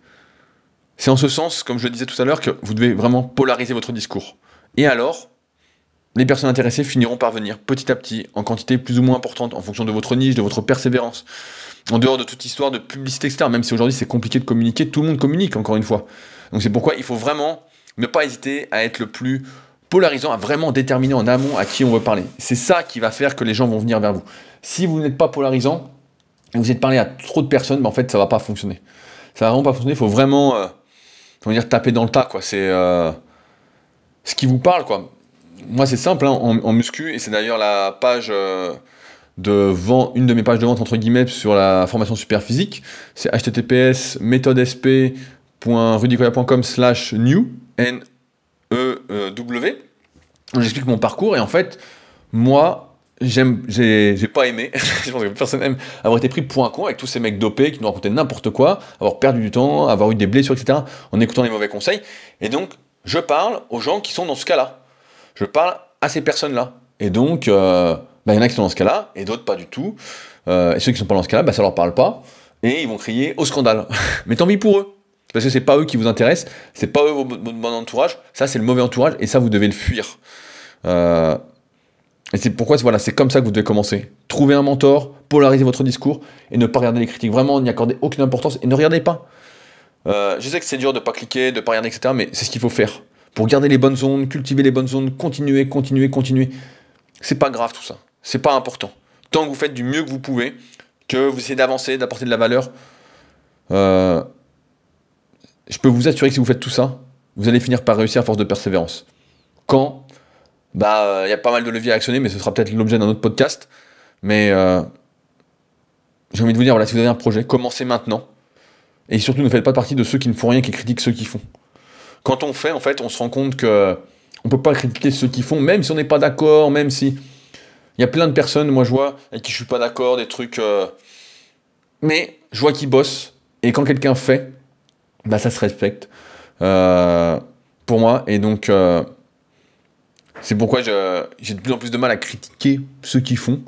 C'est en ce sens, comme je le disais tout à l'heure, que vous devez vraiment polariser votre discours. Et alors, les personnes intéressées finiront par venir petit à petit, en quantité plus ou moins importante, en fonction de votre niche, de votre persévérance. En dehors de toute histoire de publicité, etc. Même si aujourd'hui c'est compliqué de communiquer, tout le monde communique, encore une fois. Donc c'est pourquoi il faut vraiment ne pas hésiter à être le plus polarisant, à vraiment déterminer en amont à qui on veut parler. C'est ça qui va faire que les gens vont venir vers vous. Si vous n'êtes pas polarisant, et vous êtes parlé à trop de personnes, ben en fait ça va pas fonctionner. Ça va vraiment pas fonctionner, il faut vraiment euh, dire, taper dans le tas, quoi. C'est euh, ce qui vous parle, quoi. Moi, c'est simple, hein, en, muscu, et c'est d'ailleurs la page euh, de vente, une de mes pages de vente, entre guillemets, sur la formation super physique. C'est https méthodesp.rudicoya.com slash new, N-E-W. J'explique mon parcours, et en fait, moi, j'aime, j'ai, pas aimé, je pense que personne n'aime avoir été pris pour un con avec tous ces mecs dopés qui nous racontaient n'importe quoi, avoir perdu du temps, avoir eu des blessures, etc., en écoutant les mauvais conseils. Et donc, je parle aux gens qui sont dans ce cas-là. Je parle à ces personnes-là. Et donc, euh, bah, il y en a qui sont dans ce cas-là, et d'autres pas du tout. Euh, et ceux qui sont pas dans ce cas-là, bah, ça leur parle pas. Et ils vont crier au scandale. Mais tant pis pour eux. Parce que c'est pas eux qui vous intéressent, c'est pas eux votre bon entourage, ça c'est le mauvais entourage, et ça vous devez le fuir. Euh, et c'est pourquoi voilà, c'est comme ça que vous devez commencer. Trouver un mentor, polariser votre discours et ne pas regarder les critiques. Vraiment, n'y accorder aucune importance et ne regardez pas. Euh, je sais que c'est dur de ne pas cliquer, de ne pas regarder, etc. Mais c'est ce qu'il faut faire. Pour garder les bonnes zones, cultiver les bonnes zones, continuer, continuer, continuer. C'est pas grave tout ça. C'est pas important. Tant que vous faites du mieux que vous pouvez, que vous essayez d'avancer, d'apporter de la valeur, euh, je peux vous assurer que si vous faites tout ça, vous allez finir par réussir à force de persévérance. Quand bah, il y a pas mal de leviers à actionner, mais ce sera peut-être l'objet d'un autre podcast. Mais euh, j'ai envie de vous dire, voilà, si vous avez un projet, commencez maintenant. Et surtout, ne faites pas partie de ceux qui ne font rien, qui critiquent ceux qui font. Quand on fait, en fait, on se rend compte que on peut pas critiquer ceux qui font, même si on n'est pas d'accord, même si. Il y a plein de personnes, moi je vois, avec qui je suis pas d'accord, des trucs. Euh, mais je vois qu'ils bossent, et quand quelqu'un fait, bah ça se respecte. Euh, pour moi, et donc. C'est pourquoi j'ai de plus en plus de mal à critiquer ceux qui font.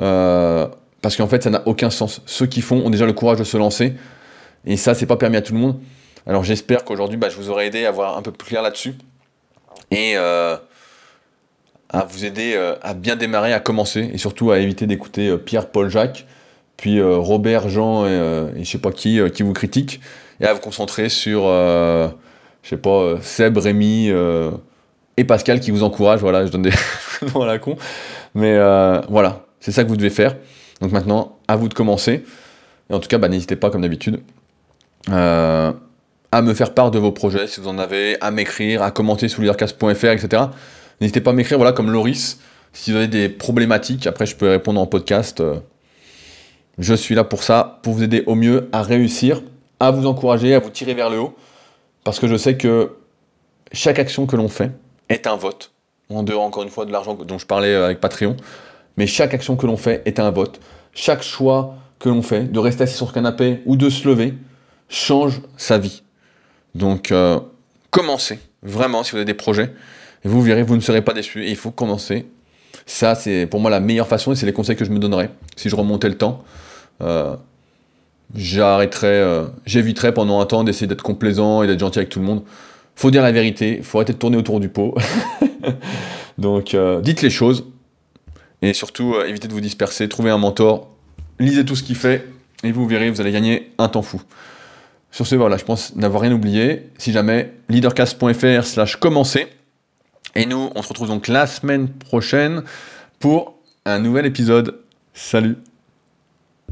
Euh, parce qu'en fait, ça n'a aucun sens. Ceux qui font ont déjà le courage de se lancer. Et ça, c'est pas permis à tout le monde. Alors j'espère qu'aujourd'hui, bah, je vous aurai aidé à voir un peu plus clair là-dessus. Et euh, à vous aider euh, à bien démarrer, à commencer. Et surtout à éviter d'écouter Pierre, Paul, Jacques, puis Robert, Jean et, je sais pas qui, qui vous critiquent. Et à vous concentrer sur, je sais pas, Seb, Rémi et Pascal qui vous encourage. Voilà, je donne des noms à la con. Mais euh, voilà, c'est ça que vous devez faire. Donc maintenant, à vous de commencer. Et en tout cas, bah, n'hésitez pas, comme d'habitude, euh, à me faire part de vos projets, si vous en avez, à m'écrire, à commenter sur leadercast.fr, etc. N'hésitez pas à m'écrire, voilà, comme Loris, si vous avez des problématiques. Après, je peux répondre en podcast. Je suis là pour ça, pour vous aider au mieux à réussir, à vous encourager, à vous tirer vers le haut. Parce que je sais que chaque action que l'on fait, est un vote. En dehors, encore une fois, de l'argent dont je parlais avec Patreon. Mais chaque action que l'on fait est un vote. Chaque choix que l'on fait, de rester assis sur ce canapé ou de se lever, change sa vie. Donc, euh, commencez, vraiment, si vous avez des projets. Et vous verrez, vous ne serez pas déçus. Et il faut commencer. Ça, c'est pour moi la meilleure façon et c'est les conseils que je me donnerais. Si je remontais le temps, euh, j'arrêterais, euh, j'éviterais pendant un temps d'essayer d'être complaisant et d'être gentil avec tout le monde faut dire la vérité, faut arrêter de tourner autour du pot. Donc euh, dites les choses et surtout euh, évitez de vous disperser, trouvez un mentor, lisez tout ce qu'il fait et vous verrez, vous allez gagner un temps fou. Sur ce, voilà, je pense n'avoir rien oublié. Si jamais, leadercast.fr slash commencer. Et nous, on se retrouve donc la semaine prochaine pour un nouvel épisode. Salut